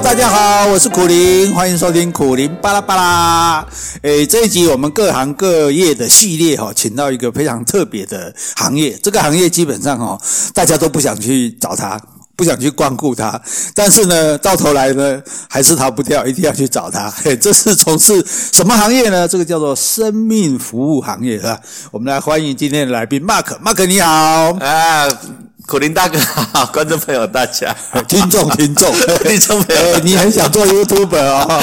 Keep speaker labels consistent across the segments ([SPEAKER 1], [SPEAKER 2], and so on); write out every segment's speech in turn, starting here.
[SPEAKER 1] 大家好，我是苦苓，欢迎收听苦苓巴拉巴拉。诶，这一集我们各行各业的系列哈，请到一个非常特别的行业。这个行业基本上哈，大家都不想去找他，不想去光顾他，但是呢，到头来呢，还是逃不掉，一定要去找他。诶，这是从事什么行业呢？这个叫做生命服务行业，是吧？我们来欢迎今天的来宾，Mark，Mark 你好
[SPEAKER 2] 啊。苦林大哥好，观众朋友大家，
[SPEAKER 1] 听众听众
[SPEAKER 2] 听众朋友，
[SPEAKER 1] 你很想做 YouTuber 哦？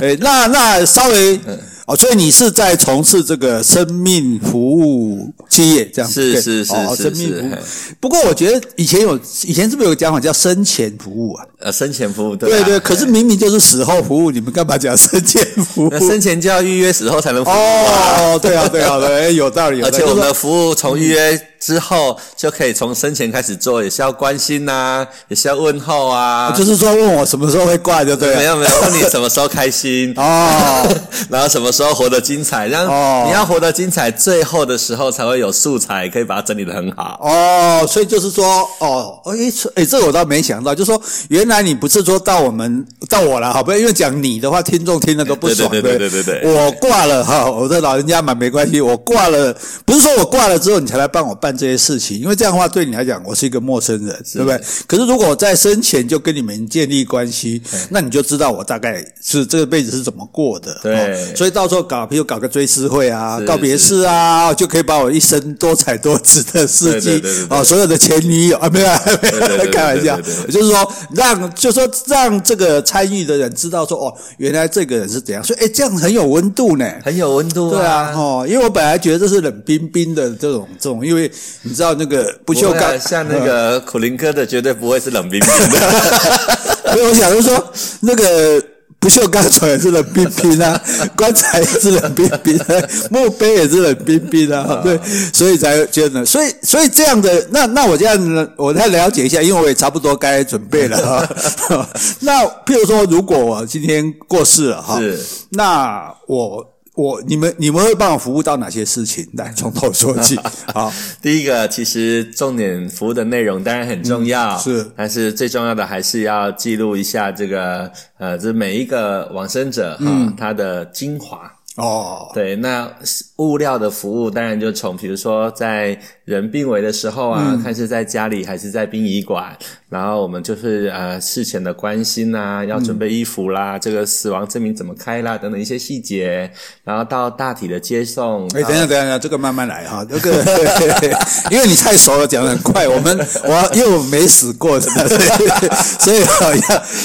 [SPEAKER 1] 诶，那那稍微。哦，所以你是在从事这个生命服务企业这样子？
[SPEAKER 2] 是是是
[SPEAKER 1] 哦，生命服务。不过我觉得以前有，以前是不是有个讲法叫生前服务啊？
[SPEAKER 2] 呃，生前服务对。
[SPEAKER 1] 对对，可是明明就是死后服务，你们干嘛讲生前服务？
[SPEAKER 2] 生前就要预约，死后才能服务。
[SPEAKER 1] 哦，对啊，对啊，对，有道理。
[SPEAKER 2] 而且我们的服务从预约之后就可以从生前开始做，也是要关心呐，也是要问候啊。
[SPEAKER 1] 就是说问我什么时候会挂就对了。
[SPEAKER 2] 没有没有，问你什么时候开心哦，然后什么。时候活得精彩，让你要活得精彩，最后的时候才会有素材，可以把它整理的很好。
[SPEAKER 1] 哦，所以就是说，哦，哎，哎，这个我倒没想到，就是说，原来你不是说到我们到我了，好不？因为讲你的话，听众听了都不爽。
[SPEAKER 2] 对对对对对对。
[SPEAKER 1] 我挂了哈，我的老人家嘛，没关系。我挂了，不是说我挂了之后你才来帮我办这些事情，因为这样的话对你来讲，我是一个陌生人，对不对？可是如果我在生前就跟你们建立关系，那你就知道我大概是这个辈子是怎么过的。
[SPEAKER 2] 对，
[SPEAKER 1] 所以到。到时候搞，比如搞个追思会啊，告别式啊，就可以把我一生多彩多姿的事迹哦，所有的前女友啊，没有，没有，开玩笑，就是说让，就是说让这个参与的人知道说，哦，原来这个人是怎样，所以哎，这样很有温度呢，
[SPEAKER 2] 很有温度，
[SPEAKER 1] 对啊，哦，因为我本来觉得这是冷冰冰的这种这种，因为 你知道那个不锈钢，
[SPEAKER 2] 像那个 苦林哥的绝对不会是冷冰冰的，
[SPEAKER 1] 所以我想就说那个。不锈钢床也是冷冰冰啊，棺材也是冷冰冰啊，墓碑也是冷冰冰啊，对，所以才觉得，所以所以这样的，那那我这样呢，我再了解一下，因为我也差不多该准备了哈。那譬如说，如果我今天过世了哈，是，那我。我你们你们会帮我服务到哪些事情？来 从头说起。好，
[SPEAKER 2] 第一个其实重点服务的内容当然很重要，嗯、是，但是最重要的还是要记录一下这个呃，这每一个往生者哈、嗯，他的精华。哦，对，那物料的服务当然就从比如说在人病危的时候啊，嗯、看是在家里还是在殡仪馆。然后我们就是呃事前的关心啊，要准备衣服啦，嗯、这个死亡证明怎么开啦，等等一些细节。然后到大体的接送。哎，等一下，等一下，
[SPEAKER 1] 这个慢慢来哈。这个 因为你太熟了，讲的很快。我们我因为我没死过，所以所以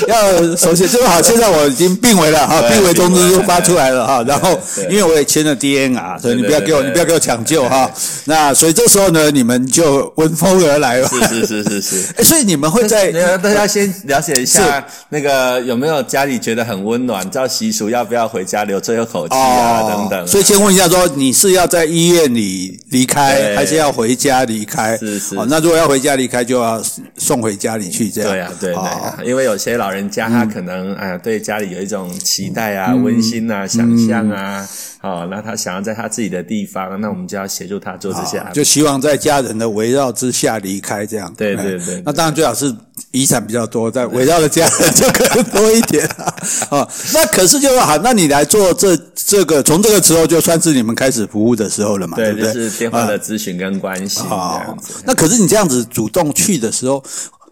[SPEAKER 1] 要要熟悉。就好，现在我已经病危了哈，病危通知又发出来了哈。然后因为我也签了 DNR，所以你不要给我，你不要给我抢救哈。那所以这时候呢，你们就闻风而来了。
[SPEAKER 2] 是是是是是。
[SPEAKER 1] 哎，所以你们会。在
[SPEAKER 2] 大家先了解一下那个有没有家里觉得很温暖，照习俗要不要回家留最后口气啊、哦、等等。
[SPEAKER 1] 所以先问一下，说你是要在医院里离开，还是要回家离开？
[SPEAKER 2] 是是。
[SPEAKER 1] 哦，那如果要回家离开，就要送回家里去这样。
[SPEAKER 2] 对啊，对对、啊。因为有些老人家他可能哎呀、嗯，对家里有一种期待啊、嗯、温馨啊、想象啊。好、哦，那他想要在他自己的地方，那我们就要协助他做这些安排，
[SPEAKER 1] 就希望在家人的围绕之下离开，这样。
[SPEAKER 2] 对对对，对。
[SPEAKER 1] 那当然最好是遗产比较多，在围绕的家人就可能多一点啊。哦，那可是就说好，那你来做这这个，从这个时候就算是你们开始服务的时候了嘛？对，对不对？
[SPEAKER 2] 就是电话的咨询跟关系这样子。
[SPEAKER 1] 那可是你这样子主动去的时候，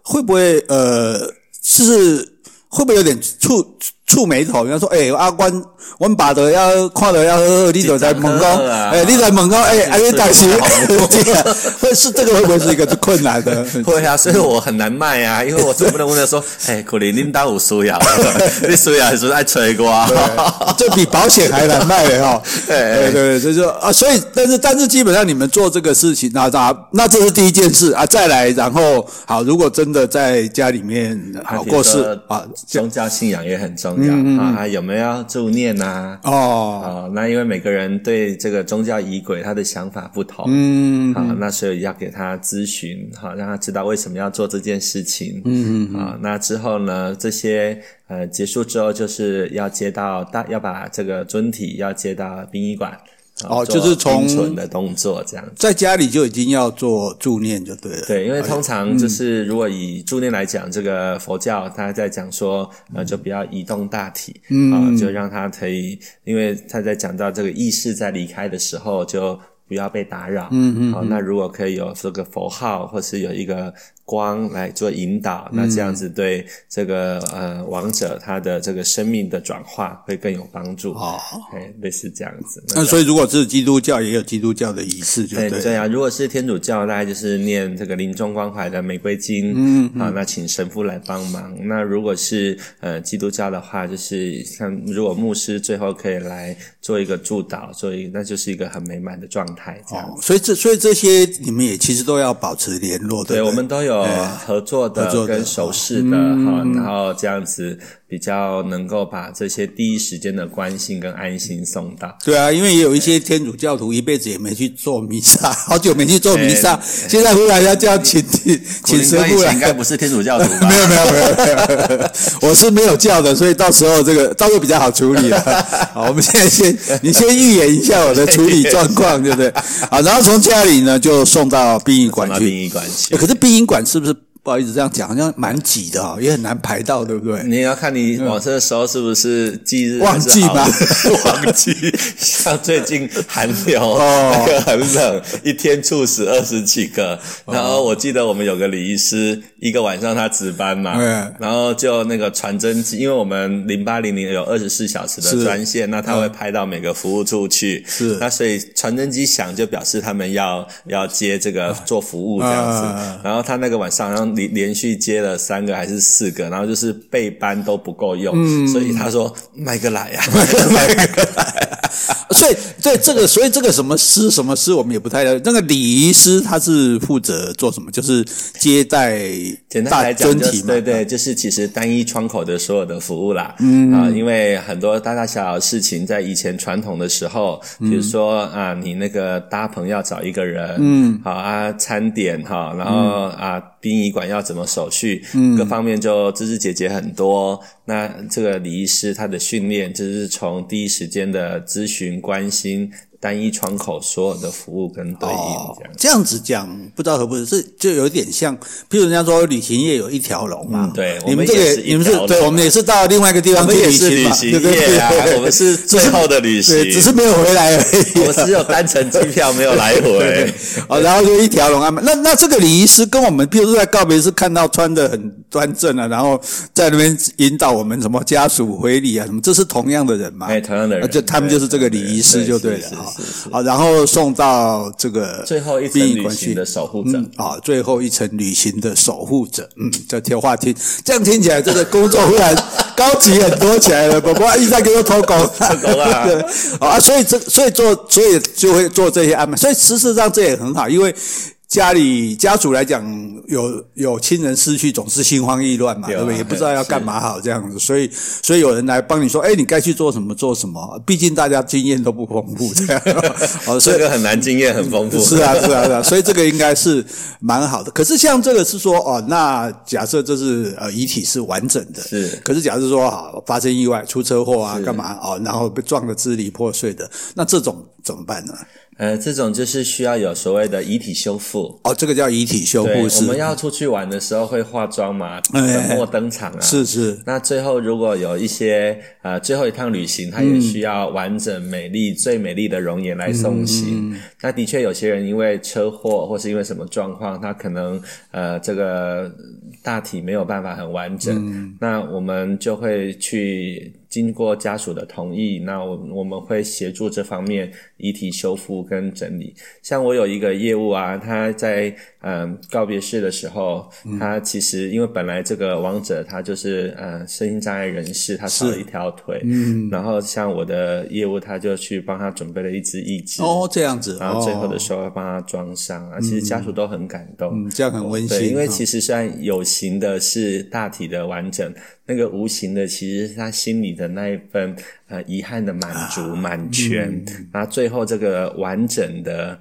[SPEAKER 1] 会不会呃，是会不会有点触触眉头？人家说，哎，阿关。我们爸的要看到要喝，你就在问讲，哎，你在问讲，哎，哎，你担心，会 是这个会不会是一个困难的？
[SPEAKER 2] 会啊，所以我很难卖啊，因为我总不能问他说，哎，苦苓恁家有需要，你需要还是爱吹瓜？
[SPEAKER 1] 这比保险还难卖的哈。对对对，所以说啊，所以但是但是基本上你们做这个事情，那那那这是第一件事啊，再来然后好，如果真的在家里面好过世啊，
[SPEAKER 2] 宗教信仰也很重要啊，有没有要助念？呐哦，哦，那因为每个人对这个宗教仪轨他的想法不同，嗯，好，那所以要给他咨询，好，让他知道为什么要做这件事情，嗯嗯，好，那之后呢，这些呃结束之后，就是要接到大，要把这个尊体要接到殡仪馆，
[SPEAKER 1] 哦，就是从
[SPEAKER 2] 存的动作这样，
[SPEAKER 1] 在家里就已经要做助念就对了。
[SPEAKER 2] 对，因为通常就是如果以助念来讲，这个佛教他在讲说，呃，就不要移动大体，就让他可以，因为他在讲到这个意识在离开的时候就不要被打扰，嗯嗯，好，那如果可以有这个佛号，或是有一个。光来做引导，那这样子对这个呃王者他的这个生命的转化会更有帮助。哦，哎，类似这样子。
[SPEAKER 1] 那所以如果是基督教，也有基督教的仪式，就对。
[SPEAKER 2] 对啊，如果是天主教，大概就是念这个临终关怀的玫瑰经。嗯，好，那请神父来帮忙。那如果是呃基督教的话，就是像如果牧师最后可以来做一个祝祷，做一个那就是一个很美满的状态。这样。
[SPEAKER 1] 所以这所以这些你们也其实都要保持联络的。
[SPEAKER 2] 对，我们都有。合作的跟熟识的哈，然后这样子。比较能够把这些第一时间的关心跟安心送到。
[SPEAKER 1] 对啊，因为也有一些天主教徒一辈子也没去做弥撒，好久没去做弥撒，现在忽然要叫请请请神父来，
[SPEAKER 2] 应该不是天主教徒吧？
[SPEAKER 1] 没有没有没有没有，我是没有叫的，所以到时候这个到时候比较好处理了。好，我们现在先你先预演一下我的处理状况，对不对？好，然后从家里呢就送到殡仪馆去。
[SPEAKER 2] 殡仪馆去。
[SPEAKER 1] 可是殡仪馆是不是？不好意思，这样讲好像蛮挤的哦，也很难排到，对不对？
[SPEAKER 2] 你要看你往生的时候是不是忌日
[SPEAKER 1] 旺季吧？
[SPEAKER 2] 旺季，像最近寒流，哦，那个很冷，一天猝死二十几个。然后我记得我们有个李医师，一个晚上他值班嘛，然后就那个传真机，因为我们零八零零有二十四小时的专线，那他会拍到每个服务处去，是。那所以传真机响就表示他们要要接这个做服务这样子。然后他那个晚上然后。连连续接了三个还是四个，然后就是备班都不够用，嗯、所以他说买个来呀，买个来。
[SPEAKER 1] 所以对这个，所以这个什么师什么师，我们也不太了解。那个礼仪师他是负责做什么？就是接待，
[SPEAKER 2] 简单来讲就是对对，就是其实单一窗口的所有的服务啦。嗯啊，因为很多大大小小事情，在以前传统的时候，比如说啊，你那个搭棚要找一个人，嗯，好啊，餐点哈，然后啊，殡仪馆要怎么手续，嗯，各方面就枝枝节节很多。那这个李医师他的训练，就是从第一时间的咨询关心。单一窗口所有的服务跟对应这样，
[SPEAKER 1] 这样子讲，不知道合不合适，就有点像，譬如人家说旅行业有一条龙嘛，
[SPEAKER 2] 对，
[SPEAKER 1] 你们这个你们是对，我们也是到另外一个地方去旅行嘛，
[SPEAKER 2] 对对？对，我们是最后的旅行，
[SPEAKER 1] 只是没有回来而已，
[SPEAKER 2] 我只有单程机票没有来回，
[SPEAKER 1] 哦，然后就一条龙安排。那那这个礼仪师跟我们，譬如说在告别式看到穿的很端正啊，然后在那边引导我们什么家属回礼啊什么，这是同样的人嘛？
[SPEAKER 2] 哎，同样的人，
[SPEAKER 1] 就他们就是这个礼仪师就对了啊。好，然后送到这个
[SPEAKER 2] 最后一层旅行的守护者。
[SPEAKER 1] 啊，最后一层旅行的守护者，嗯，叫贴画厅，这样听起来这个工作忽然高级很多起来了。宝宝一直在给我偷狗，偷狗啊，对，啊，所以这所以做所以就会做这些安排，所以事实上这也很好，因为。家里家属来讲，有有亲人失去，总是心慌意乱嘛，对不对？也不知道要干嘛好这样子，所以所以有人来帮你说，哎，你该去做什么做什么。毕竟大家经验都不丰富，这样
[SPEAKER 2] 哦，这个很难经验很丰富。
[SPEAKER 1] 是啊，是啊，是啊，所以这个应该是蛮好的。可是像这个是说，哦，那假设这是呃遗体是完整的，
[SPEAKER 2] 是。
[SPEAKER 1] 可是假设说啊发生意外出车祸啊干嘛哦，然后被撞得支离破碎的，那这种怎么办呢？
[SPEAKER 2] 呃，这种就是需要有所谓的遗体修复
[SPEAKER 1] 哦，这个叫遗体修复。
[SPEAKER 2] 我们要出去玩的时候会化妆嘛，粉墨登场啊。
[SPEAKER 1] 是是。
[SPEAKER 2] 那最后如果有一些呃最后一趟旅行，他也需要完整美丽、嗯、最美丽的容颜来送行。嗯、那的确有些人因为车祸或是因为什么状况，他可能呃这个大体没有办法很完整，嗯、那我们就会去。经过家属的同意，那我我们会协助这方面遗体修复跟整理。像我有一个业务啊，他在嗯告别式的时候，嗯、他其实因为本来这个亡者他就是呃身心障碍人士，他少了一条腿，嗯，然后像我的业务，他就去帮他准备了一只义肢
[SPEAKER 1] 哦，这样子，
[SPEAKER 2] 然后最后的时候要帮他装上啊，其实家属都很感动，
[SPEAKER 1] 嗯，这样很温馨，
[SPEAKER 2] 对，因为其实虽然有形的是大体的完整。那个无形的，其实是他心里的那一份呃遗憾的满足满全，然后最后这个完整的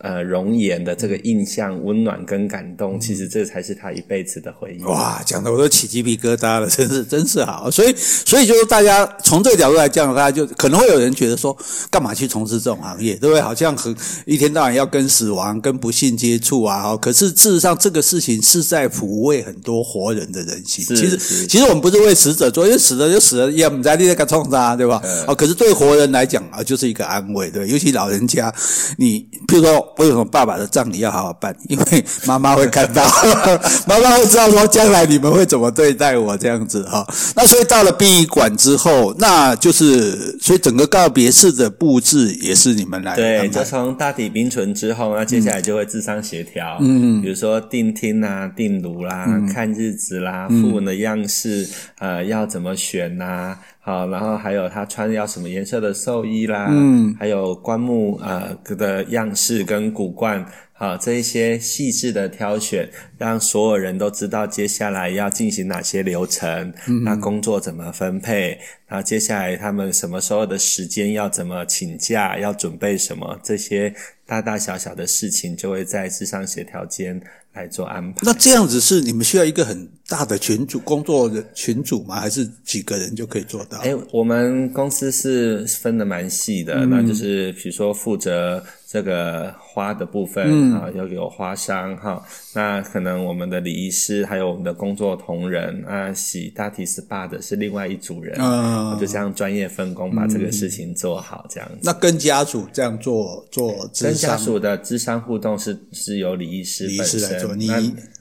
[SPEAKER 2] 呃容颜的这个印象、温暖跟感动，其实这才是他一辈子的回忆。
[SPEAKER 1] 哇，讲的我都起鸡皮疙瘩了，真是 真是好。所以所以就是大家从这个角度来讲，大家就可能会有人觉得说，干嘛去从事这种行业，对不对？好像很一天到晚要跟死亡、跟不幸接触啊。可是事实上，这个事情是在抚慰很多活人的人心。其实其实我们不是为死者做，因为死了就死了，也不在你那个创伤，对吧？哦，可是对活人来讲啊，就是一个安慰，对，尤其老人家，你譬如说，为什么爸爸的葬礼要好好办？因为妈妈会看到，妈妈会知道说将来你们会怎么对待我这样子哈。那所以到了殡仪馆之后，那就是所以整个告别式的布置也是你们来
[SPEAKER 2] 对，就从大体冰存之后，那接下来就会智商协调，嗯，比如说定厅啊、定炉啦、看日子啦、訃闻的样式，呃，要怎么选呐？好，然后还有他穿要什么颜色的寿衣啦，嗯，还有棺木呃的样式跟古冠，好，这一些细致的挑选，让所有人都知道接下来要进行哪些流程，嗯，那工作怎么分配，然后接下来他们什么时候的时间要怎么请假，要准备什么，这些大大小小的事情就会在智商协调间来做安排。
[SPEAKER 1] 那这样子是你们需要一个很大的群组工作的群组吗？还是几个人就可以做到？
[SPEAKER 2] 诶，我们公司是分得蛮细的，嗯、那就是比如说负责这个花的部分、嗯、啊，要有花商哈。那可能我们的礼仪师还有我们的工作同仁啊，洗大体 SPA 的是另外一组人，嗯，就这样专业分工把这个事情做好，这样子。
[SPEAKER 1] 那跟家属这样做做
[SPEAKER 2] 跟家属的咨商互动是是由礼仪师本身来做，你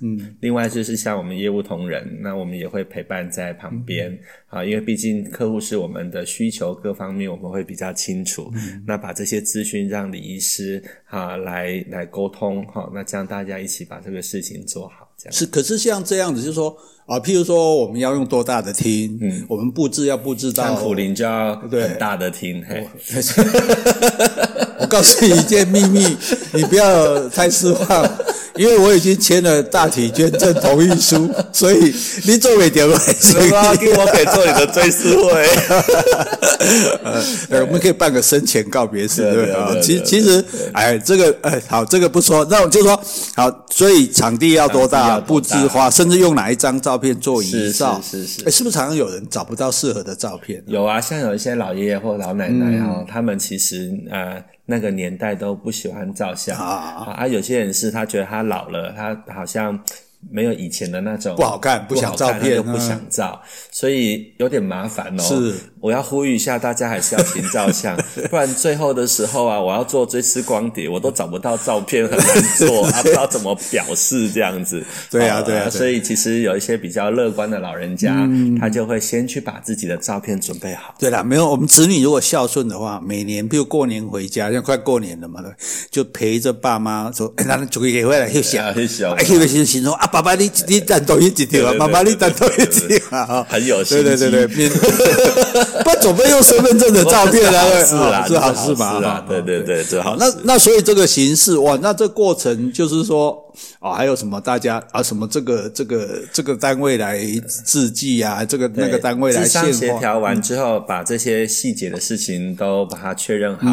[SPEAKER 2] 嗯，另外就是像我们业务同。同仁，那我们也会陪伴在旁边、嗯、啊，因为毕竟客户是我们的需求各方面，我们会比较清楚。嗯、那把这些资讯让礼仪师啊来来沟通哈、啊，那这样大家一起把这个事情做好。这样
[SPEAKER 1] 是，可是像这样子，就是说啊，譬如说我们要用多大的厅，嗯，我们布置要布置到
[SPEAKER 2] 像普林就要很大的厅。嘿
[SPEAKER 1] 我告诉你一件秘密，你不要太失望。因为我已经签了大体捐赠同意书，所以你做没点位，
[SPEAKER 2] 所以我可以做你的追思会。
[SPEAKER 1] 呃，我们可以办个生前告别式，对不对啊？其其实，哎，这个，哎，好，这个不说，那我就说，好，所以场地要多大，布置花，甚至用哪一张照片做遗照？是是是，哎，是不是常常有人找不到适合的照片？
[SPEAKER 2] 有啊，像有一些老爷爷或老奶奶哈，他们其实呃。那个年代都不喜欢照相啊，啊，有些人是他觉得他老了，他好像。没有以前的那种
[SPEAKER 1] 不好看，不想照片，
[SPEAKER 2] 又不想照，所以有点麻烦哦。是，我要呼吁一下大家，还是要勤照相，不然最后的时候啊，我要做追思光碟，我都找不到照片，很难做，啊，不知道怎么表示这样子。
[SPEAKER 1] 对啊，对啊。
[SPEAKER 2] 所以其实有一些比较乐观的老人家，他就会先去把自己的照片准备好。
[SPEAKER 1] 对啦，没有我们子女如果孝顺的话，每年比如过年回家，像快过年了嘛，就陪着爸妈说，哎，那就可以回来休息啊，休息啊，休息心说啊。爸爸，你你单独一几条啊？妈妈，你单独一几条啊？
[SPEAKER 2] 很有心机，
[SPEAKER 1] 对对对对，不准备用身份证的照片来，是啊，是好事嘛？
[SPEAKER 2] 啊，对对对，这好。
[SPEAKER 1] 那那所以这个形式哇，那这过程就是说。哦，还有什么？大家啊，什么这个这个这个单位来制记啊？这个那个单位来
[SPEAKER 2] 协调完之后，把这些细节的事情都把它确认好。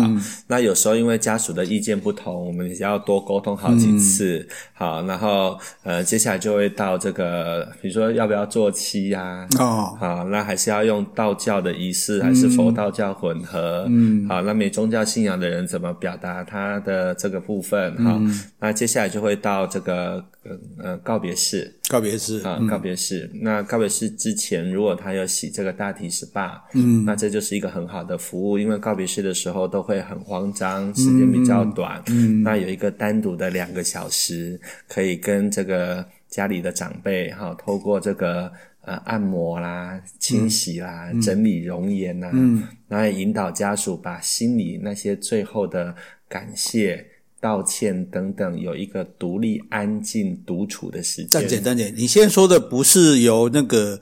[SPEAKER 2] 那有时候因为家属的意见不同，我们也要多沟通好几次。好，然后呃，接下来就会到这个，比如说要不要做七呀？哦，好，那还是要用道教的仪式，还是佛道教混合？嗯，好，那没宗教信仰的人怎么表达他的这个部分？好，那接下来就会到。这个呃呃告别式，
[SPEAKER 1] 告别式
[SPEAKER 2] 啊，告别式。那告别式之前，如果他要洗这个大体 SPA，嗯，那这就是一个很好的服务，因为告别式的时候都会很慌张，时间比较短，嗯，那有一个单独的两个小时，可以跟这个家里的长辈哈，透过这个呃按摩啦、清洗啦、整理容颜呐，嗯，然后引导家属把心里那些最后的感谢。道歉等等，有一个独立、安静、独处的时间。
[SPEAKER 1] 暂且，暂且，你现在说的不是由那个。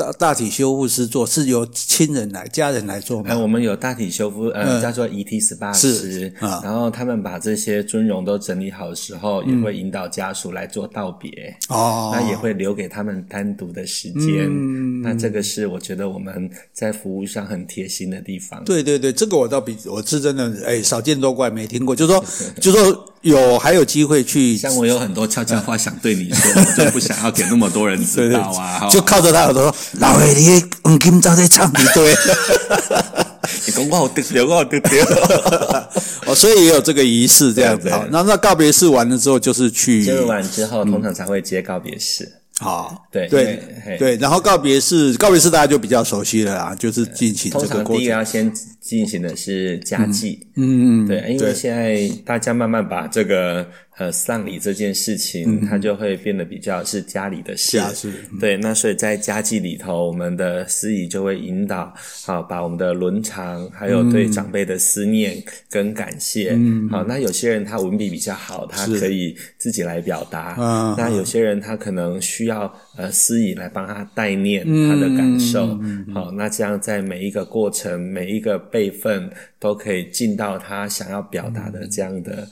[SPEAKER 1] 大大体修复师做是由亲人来、家人来做吗？
[SPEAKER 2] 我们有大体修复，呃，叫做遗体 SPA 师，然后他们把这些尊容都整理好的时候，也会引导家属来做道别。哦，那也会留给他们单独的时间。嗯，那这个是我觉得我们在服务上很贴心的地方。
[SPEAKER 1] 对对对，这个我倒比我是真的，哎，少见多怪，没听过。就是说，就是说。有还有机会去，
[SPEAKER 2] 像我有很多悄悄话想对你说，我就不想要给那么多人知道啊，
[SPEAKER 1] 就靠着他耳朵说，老魏，你黄金早在唱一堆。
[SPEAKER 2] 你讲我丢掉，我得掉。
[SPEAKER 1] 哦，所以也有这个仪式这样子。好，那那告别式完了之后，就是去。
[SPEAKER 2] 接完之后，通常才会接告别式。
[SPEAKER 1] 好，对对对，然后告别式，告别式大家就比较熟悉了啦，就是进行
[SPEAKER 2] 这个第一个要先进行的是家祭。嗯嗯，对，因为现在大家慢慢把这个。呃，丧礼这件事情，它就会变得比较是家里的事。对，那所以在家祭里头，我们的司仪就会引导，好，把我们的伦常，还有对长辈的思念跟感谢，嗯，好，那有些人他文笔比较好，他可以自己来表达，嗯，那有些人他可能需要呃司仪来帮他代念他的感受，好，那这样在每一个过程，每一个辈分都可以尽到他想要表达的这样的。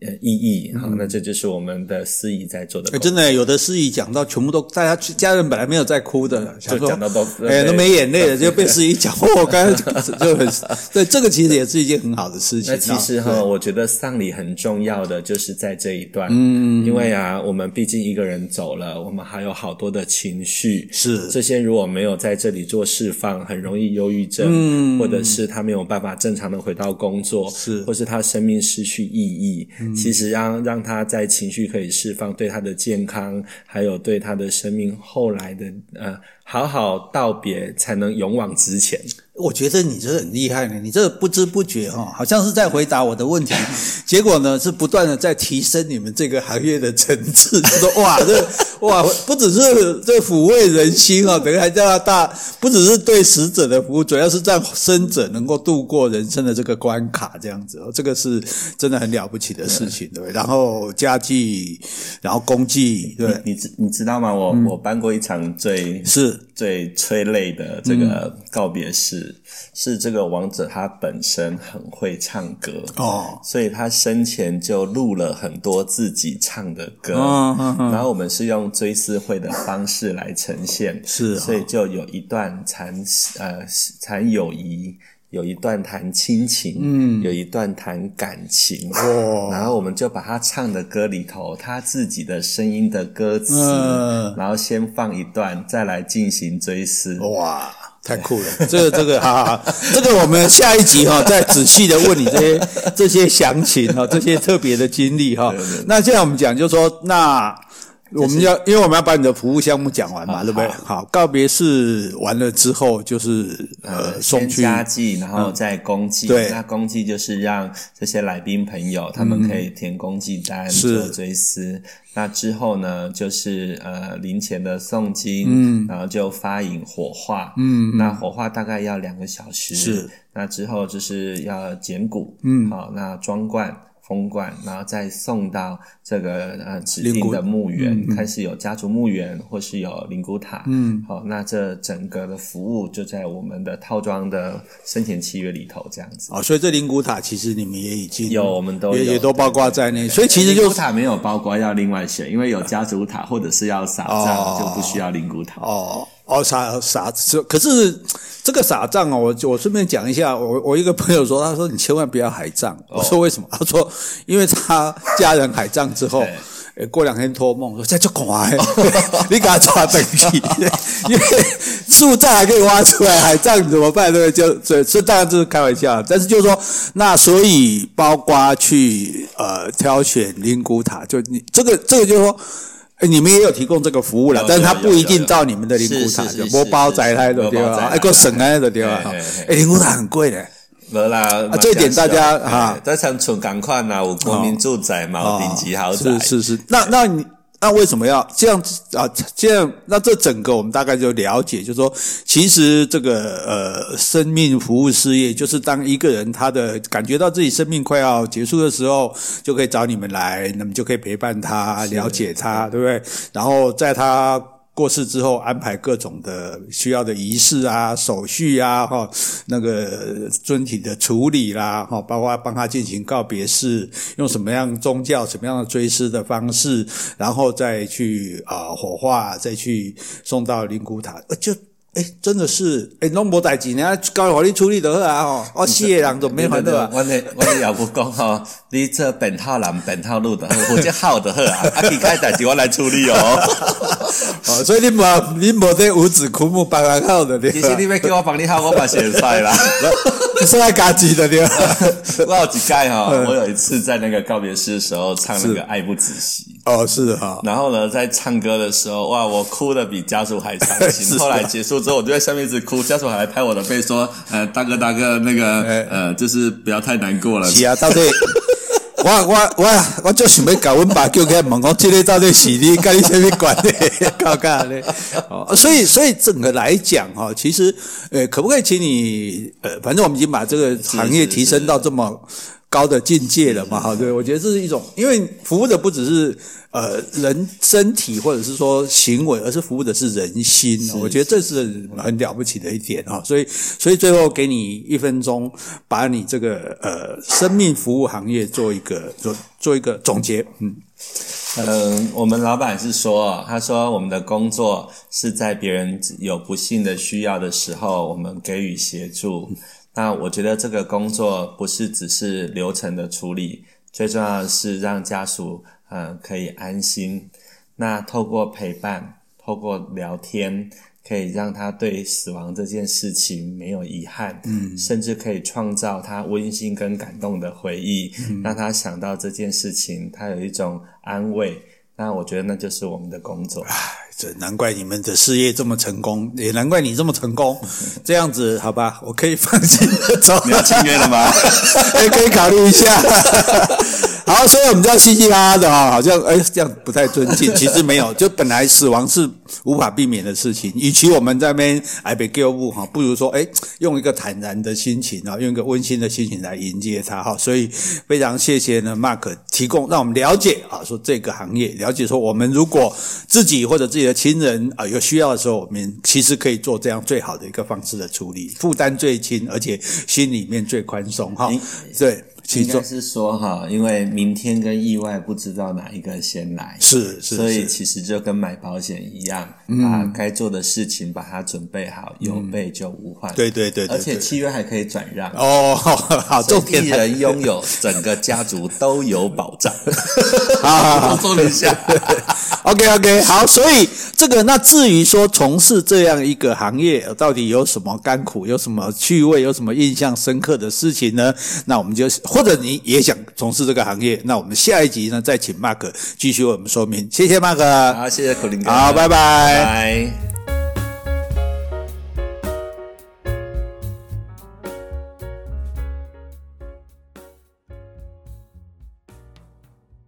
[SPEAKER 2] 呃，意义好，那这就是我们的司仪在做的。
[SPEAKER 1] 真的，有的司仪讲到全部都，大家家人本来没有在哭的，
[SPEAKER 2] 就讲到都，
[SPEAKER 1] 哎，都没眼泪了，就被司仪讲。我刚才 就很，对，这个其实也是一件很好的事情。
[SPEAKER 2] 那其实哈，我觉得丧礼很重要的就是在这一段，嗯，因为啊，我们毕竟一个人走了，我们还有好多的情绪，
[SPEAKER 1] 是这
[SPEAKER 2] 些如果没有在这里做释放，很容易忧郁症，嗯，或者是他没有办法正常的回到工作，
[SPEAKER 1] 是，
[SPEAKER 2] 或是他生命失去意义。其实让让他在情绪可以释放，对他的健康，还有对他的生命后来的呃好好道别，才能勇往直前。
[SPEAKER 1] 我觉得你这很厉害呢，你这不知不觉哈，好像是在回答我的问题，结果呢是不断的在提升你们这个行业的层次。就说 哇，这哇不只是这抚慰人心啊，等于还叫大，不只是对死者的服务，主要是让生者能够度过人生的这个关卡，这样子哦，这个是真的很了不起的事情，对。然后家祭，然后公祭，对，
[SPEAKER 2] 你知你知道吗？我我办过一场最
[SPEAKER 1] 是
[SPEAKER 2] 最催泪的这个告别式。是这个王者他本身很会唱歌哦，所以他生前就录了很多自己唱的歌，哦哦哦、然后我们是用追思会的方式来呈现，
[SPEAKER 1] 是、哦，
[SPEAKER 2] 所以就有一段残呃残友谊，有一段谈亲情，嗯，有一段谈感情，哦，然后我们就把他唱的歌里头他自己的声音的歌词，嗯、然后先放一段，再来进行追思，
[SPEAKER 1] 哇。太酷了，这 个这个，好好好，这个我们下一集哈，再仔细的问你这些 这些详情哈，这些特别的经历哈。那现在我们讲，就是说那。我们要，因为我们要把你的服务项目讲完嘛，对不对？好，告别式完了之后，就是呃，送去
[SPEAKER 2] 家祭，然后再公祭。对，那公祭就是让这些来宾朋友他们可以填公祭单做追思。那之后呢，就是呃灵前的诵经，嗯，然后就发引火化，嗯，那火化大概要两个小时。
[SPEAKER 1] 是，
[SPEAKER 2] 那之后就是要捡骨，嗯，好，那装罐。封罐，然后再送到这个呃指定的墓园，嗯嗯、看是有家族墓园或是有灵骨塔。嗯，好，那这整个的服务就在我们的套装的生前契约里头，这样子。
[SPEAKER 1] 哦，所以这灵骨塔其实你们也已经
[SPEAKER 2] 有，我们都
[SPEAKER 1] 也也都包括在内。所以其实
[SPEAKER 2] 灵骨塔没有包括要另外选，因为有家族塔或者是要撒葬，哦、就不需要灵骨塔。
[SPEAKER 1] 哦。哦，撒撒这可是这个撒葬哦，我我顺便讲一下，我我一个朋友说，他说你千万不要海葬。哦、我说为什么？他说因为他家人海葬之后，对过两天托梦说这就乖，哦、你给他抓登记，因为树葬还可以挖出来，海葬怎么办？对不对？就这这当然就是开玩笑，但是就是说，那所以包括去呃挑选灵骨塔，就你这个这个就是说。哎，你们也有提供这个服务了，但是他不一定到你们的灵骨塔，就包包在他的地方，哎，个省啊的地方，哎，灵骨塔很贵的，
[SPEAKER 2] 没啦，
[SPEAKER 1] 啊，这一点大家哈，
[SPEAKER 2] 在长春赶快呐，有国民住宅嘛，有顶级豪宅，
[SPEAKER 1] 是是是，那那你。那为什么要这样子啊？这样，那这整个我们大概就了解，就是说，其实这个呃，生命服务事业，就是当一个人他的感觉到自己生命快要结束的时候，就可以找你们来，那么就可以陪伴他，了解他，对不对？然后在他。过世之后，安排各种的需要的仪式啊、手续啊，哈，那个尊体的处理啦，哈，包括帮他进行告别式，用什么样宗教、什么样的追思的方式，然后再去啊火化，再去送到灵骨塔，就哎，真的是，哎，拢无代志呢，交予你处理就好啊！吼，我死的人都免烦恼啊。
[SPEAKER 2] 我的我的也不讲吼，你这本套人本套路的，我这好的好啊，啊，其他代志我来处理哦。
[SPEAKER 1] 哦，所以你无你无得五子枯木帮人好的，
[SPEAKER 2] 其实你要叫我帮你好，我把写出来啦。
[SPEAKER 1] 是爱家己的对吧？
[SPEAKER 2] 我有几盖哈，我有一次在那个告别式的时候唱那个爱不仔细。
[SPEAKER 1] 哦，是哈。
[SPEAKER 2] 然后呢，在唱歌的时候，哇，我哭的比家属还伤心。后来结束。之后我就在下面一直哭，家属还拍我的背说：“呃，大哥大哥，那个呃，就是不要太难过了。”
[SPEAKER 1] 是啊，到底我我我我就想要搞阮爸叫起来问我，这个到底是你跟你什么关系？搞搞的哦，所以所以整个来讲哈，其实呃，可不可以请你呃，反正我们已经把这个行业提升到这么。高的境界了嘛？哈，对，我觉得这是一种，因为服务的不只是呃人身体或者是说行为，而是服务的是人心。我觉得这是很了不起的一点哈。所以，所以最后给你一分钟，把你这个呃生命服务行业做一个做做一个总结。嗯
[SPEAKER 2] 嗯、呃，我们老板是说，他说我们的工作是在别人有不幸的需要的时候，我们给予协助。那我觉得这个工作不是只是流程的处理，最重要的是让家属呃可以安心。那透过陪伴，透过聊天，可以让他对死亡这件事情没有遗憾，嗯，甚至可以创造他温馨跟感动的回忆，嗯，让他想到这件事情，他有一种安慰。那我觉得那就是我们的工作。
[SPEAKER 1] 这难怪你们的事业这么成功，也难怪你这么成功。这样子，好吧，我可以放心的走。
[SPEAKER 2] 你要签约了吗？
[SPEAKER 1] 也 可以考虑一下。好，所以我们这样嘻嘻哈哈的哈，好像哎，这样不太尊敬。其实没有，就本来死亡是无法避免的事情。与其我们在那边挨被丢物哈，不如说哎，用一个坦然的心情啊，用一个温馨的心情来迎接他哈。所以非常谢谢呢，Mark 提供让我们了解啊，说这个行业，了解说我们如果自己或者自己的亲人啊有需要的时候，我们其实可以做这样最好的一个方式的处理，负担最轻，而且心里面最宽松哈。对。
[SPEAKER 2] 应该是说哈，因为明天跟意外不知道哪一个先来，
[SPEAKER 1] 是是，
[SPEAKER 2] 所以其实就跟买保险一样，把该做的事情把它准备好，有备就无患。
[SPEAKER 1] 对对对，
[SPEAKER 2] 而且契约还可以转让
[SPEAKER 1] 哦，好，重点
[SPEAKER 2] 一人拥有 整个家族都有保障。好 好好，说一下。
[SPEAKER 1] OK OK，好，所以这个那至于说从事这样一个行业到底有什么甘苦，有什么趣味，有什么印象深刻的事情呢？那我们就。或者你也想从事这个行业，那我们下一集呢，再请 Mark 继续为我们说明。谢谢 Mark，
[SPEAKER 2] 好，谢谢口令哥，
[SPEAKER 1] 好，拜拜。
[SPEAKER 2] 拜拜。